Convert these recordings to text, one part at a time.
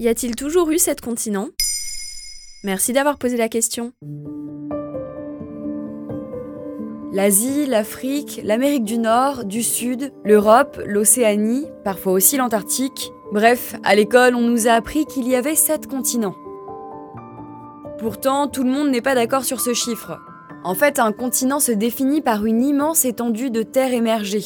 Y a-t-il toujours eu sept continents Merci d'avoir posé la question. L'Asie, l'Afrique, l'Amérique du Nord, du Sud, l'Europe, l'Océanie, parfois aussi l'Antarctique. Bref, à l'école, on nous a appris qu'il y avait sept continents. Pourtant, tout le monde n'est pas d'accord sur ce chiffre. En fait, un continent se définit par une immense étendue de terre émergée.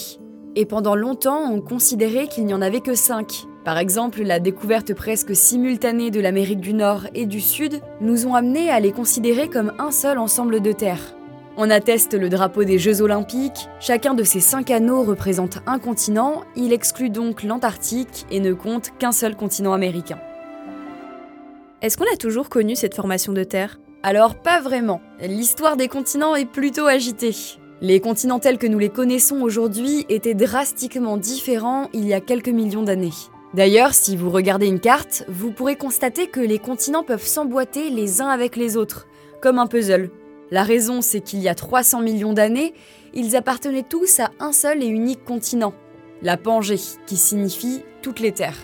Et pendant longtemps, on considérait qu'il n'y en avait que cinq. Par exemple, la découverte presque simultanée de l'Amérique du Nord et du Sud nous ont amenés à les considérer comme un seul ensemble de terres. On atteste le drapeau des Jeux olympiques, chacun de ces cinq anneaux représente un continent, il exclut donc l'Antarctique et ne compte qu'un seul continent américain. Est-ce qu'on a toujours connu cette formation de terre? Alors pas vraiment, l'histoire des continents est plutôt agitée. Les continents tels que nous les connaissons aujourd'hui étaient drastiquement différents il y a quelques millions d'années. D'ailleurs, si vous regardez une carte, vous pourrez constater que les continents peuvent s'emboîter les uns avec les autres, comme un puzzle. La raison, c'est qu'il y a 300 millions d'années, ils appartenaient tous à un seul et unique continent, la Pangée, qui signifie toutes les terres.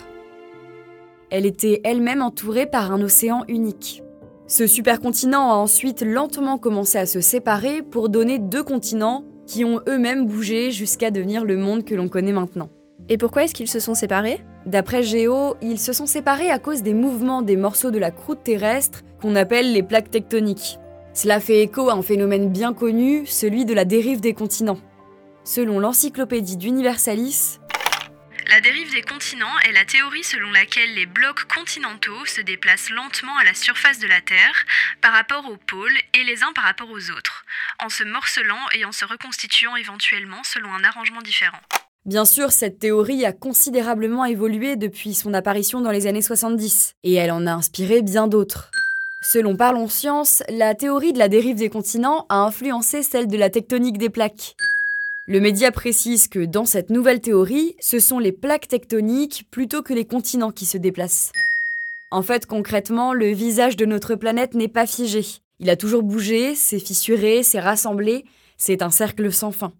Elle était elle-même entourée par un océan unique. Ce supercontinent a ensuite lentement commencé à se séparer pour donner deux continents qui ont eux-mêmes bougé jusqu'à devenir le monde que l'on connaît maintenant. Et pourquoi est-ce qu'ils se sont séparés? D'après Géo, ils se sont séparés à cause des mouvements des morceaux de la croûte terrestre qu'on appelle les plaques tectoniques. Cela fait écho à un phénomène bien connu, celui de la dérive des continents. Selon l'encyclopédie d'Universalis, la dérive des continents est la théorie selon laquelle les blocs continentaux se déplacent lentement à la surface de la Terre par rapport aux pôles et les uns par rapport aux autres, en se morcelant et en se reconstituant éventuellement selon un arrangement différent. Bien sûr, cette théorie a considérablement évolué depuis son apparition dans les années 70, et elle en a inspiré bien d'autres. Selon Parlons Science, la théorie de la dérive des continents a influencé celle de la tectonique des plaques. Le média précise que dans cette nouvelle théorie, ce sont les plaques tectoniques plutôt que les continents qui se déplacent. En fait, concrètement, le visage de notre planète n'est pas figé. Il a toujours bougé, s'est fissuré, s'est rassemblé, c'est un cercle sans fin.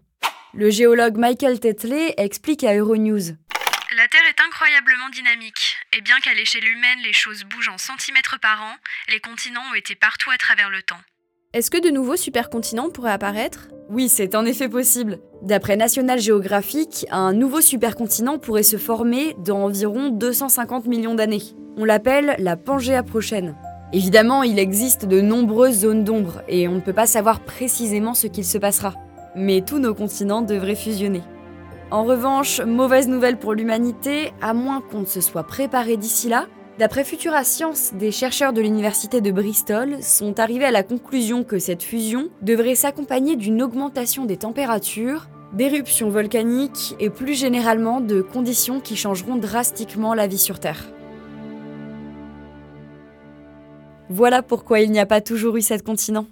Le géologue Michael Tetley explique à Euronews. La Terre est incroyablement dynamique, et bien qu'à l'échelle humaine les choses bougent en centimètres par an, les continents ont été partout à travers le temps. Est-ce que de nouveaux supercontinents pourraient apparaître? Oui, c'est en effet possible. D'après National Geographic, un nouveau supercontinent pourrait se former dans environ 250 millions d'années. On l'appelle la Pangéa prochaine. Évidemment, il existe de nombreuses zones d'ombre et on ne peut pas savoir précisément ce qu'il se passera. Mais tous nos continents devraient fusionner. En revanche, mauvaise nouvelle pour l'humanité, à moins qu'on ne se soit préparé d'ici là, d'après Futura Science, des chercheurs de l'université de Bristol sont arrivés à la conclusion que cette fusion devrait s'accompagner d'une augmentation des températures, d'éruptions volcaniques et plus généralement de conditions qui changeront drastiquement la vie sur Terre. Voilà pourquoi il n'y a pas toujours eu sept continents.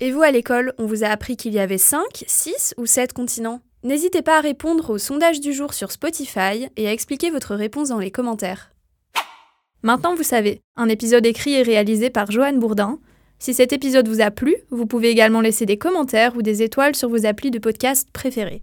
Et vous à l'école, on vous a appris qu'il y avait 5, 6 ou 7 continents N'hésitez pas à répondre au sondage du jour sur Spotify et à expliquer votre réponse dans les commentaires. Maintenant, vous savez, un épisode écrit et réalisé par Joanne Bourdin. Si cet épisode vous a plu, vous pouvez également laisser des commentaires ou des étoiles sur vos applis de podcast préférés.